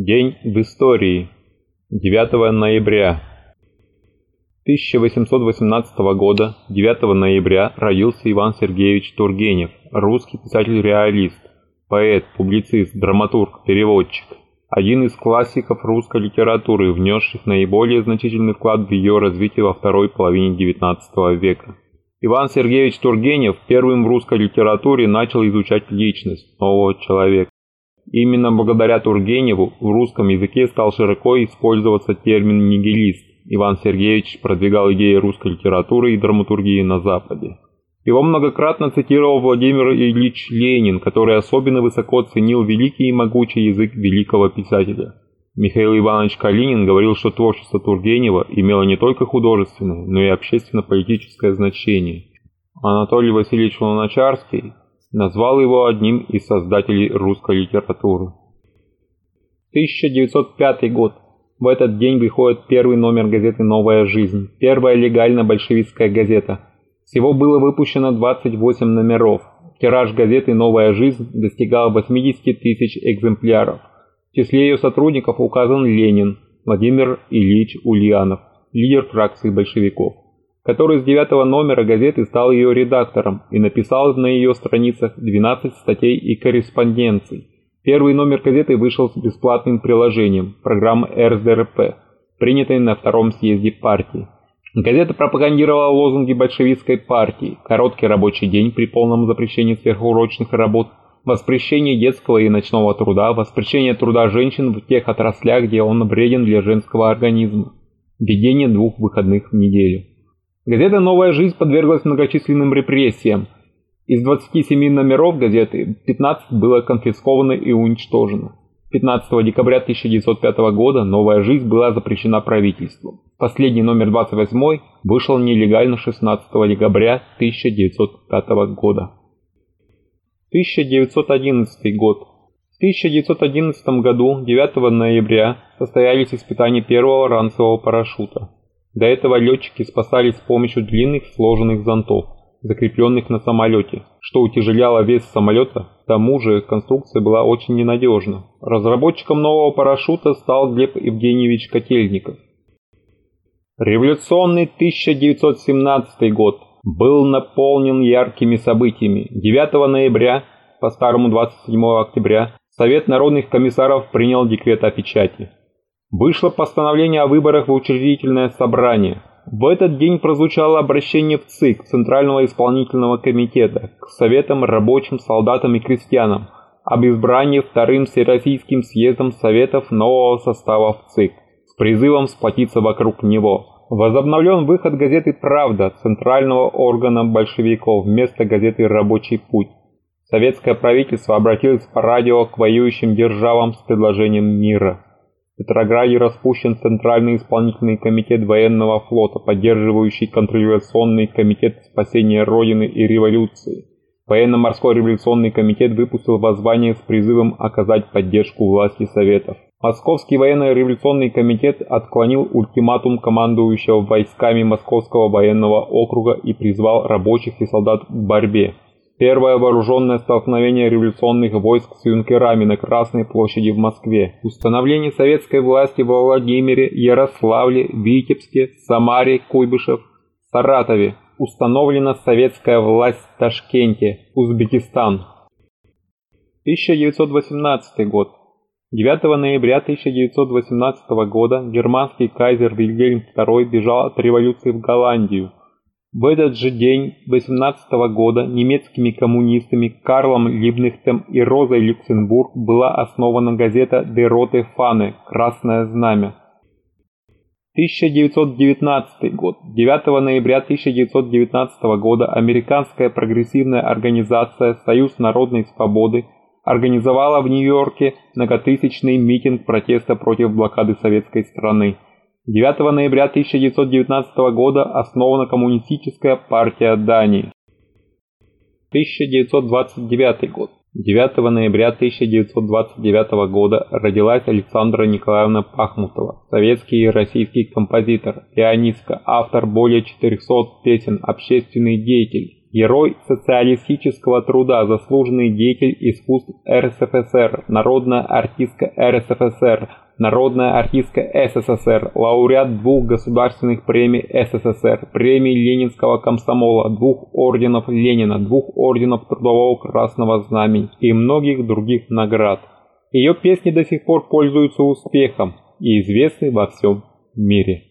День в истории. 9 ноября. 1818 года, 9 ноября, родился Иван Сергеевич Тургенев, русский писатель-реалист, поэт, публицист, драматург, переводчик. Один из классиков русской литературы, внесших наиболее значительный вклад в ее развитие во второй половине XIX века. Иван Сергеевич Тургенев первым в русской литературе начал изучать личность нового человека. Именно благодаря Тургеневу в русском языке стал широко использоваться термин «нигилист». Иван Сергеевич продвигал идеи русской литературы и драматургии на Западе. Его многократно цитировал Владимир Ильич Ленин, который особенно высоко ценил великий и могучий язык великого писателя. Михаил Иванович Калинин говорил, что творчество Тургенева имело не только художественное, но и общественно-политическое значение. Анатолий Васильевич Луначарский назвал его одним из создателей русской литературы. 1905 год. В этот день выходит первый номер газеты «Новая жизнь», первая легально большевистская газета. Всего было выпущено 28 номеров. Тираж газеты «Новая жизнь» достигал 80 тысяч экземпляров. В числе ее сотрудников указан Ленин Владимир Ильич Ульянов, лидер фракции большевиков который с девятого номера газеты стал ее редактором и написал на ее страницах 12 статей и корреспонденций. Первый номер газеты вышел с бесплатным приложением, программы РСДРП, принятой на втором съезде партии. Газета пропагандировала лозунги большевистской партии «Короткий рабочий день при полном запрещении сверхурочных работ», воспрещение детского и ночного труда, воспрещение труда женщин в тех отраслях, где он вреден для женского организма, введение двух выходных в неделю. Газета «Новая жизнь» подверглась многочисленным репрессиям. Из 27 номеров газеты 15 было конфисковано и уничтожено. 15 декабря 1905 года «Новая жизнь» была запрещена правительством. Последний номер 28 вышел нелегально 16 декабря 1905 года. 1911 год. В 1911 году 9 ноября состоялись испытания первого ранцевого парашюта. До этого летчики спасались с помощью длинных сложенных зонтов, закрепленных на самолете, что утяжеляло вес самолета, к тому же конструкция была очень ненадежна. Разработчиком нового парашюта стал Глеб Евгеньевич Котельников. Революционный 1917 год был наполнен яркими событиями. 9 ноября, по старому 27 октября, Совет народных комиссаров принял декрет о печати. Вышло постановление о выборах в учредительное собрание. В этот день прозвучало обращение в ЦИК, Центрального исполнительного комитета, к Советам рабочим, солдатам и крестьянам об избрании Вторым Всероссийским съездом Советов нового состава в ЦИК с призывом сплотиться вокруг него. Возобновлен выход газеты «Правда» центрального органа большевиков вместо газеты «Рабочий путь». Советское правительство обратилось по радио к воюющим державам с предложением мира. В Петрограде распущен Центральный исполнительный комитет военного флота, поддерживающий контрреволюционный комитет спасения Родины и революции. Военно-морской революционный комитет выпустил воззвание с призывом оказать поддержку власти Советов. Московский военно-революционный комитет отклонил ультиматум командующего войсками Московского военного округа и призвал рабочих и солдат к борьбе. Первое вооруженное столкновение революционных войск с юнкерами на Красной площади в Москве. Установление советской власти во Владимире, Ярославле, Витебске, Самаре, Куйбышев, Саратове. Установлена советская власть в Ташкенте, Узбекистан. 1918 год. 9 ноября 1918 года германский кайзер Вильгельм II бежал от революции в Голландию. В этот же день 18 года немецкими коммунистами Карлом Либнехтом и Розой Люксембург была основана газета «De Rote Fahne» «Красное знамя». 1919 год. 9 ноября 1919 года американская прогрессивная организация «Союз народной свободы» организовала в Нью-Йорке многотысячный митинг протеста против блокады советской страны. 9 ноября 1919 года основана Коммунистическая партия Дании. 1929 год. 9 ноября 1929 года родилась Александра Николаевна Пахмутова, советский и российский композитор, пианистка, автор более 400 песен, общественный деятель, Герой социалистического труда, заслуженный деятель искусств РСФСР, народная артистка РСФСР, народная артистка СССР, лауреат двух государственных премий СССР, премий Ленинского комсомола, двух орденов Ленина, двух орденов Трудового Красного Знамени и многих других наград. Ее песни до сих пор пользуются успехом и известны во всем мире.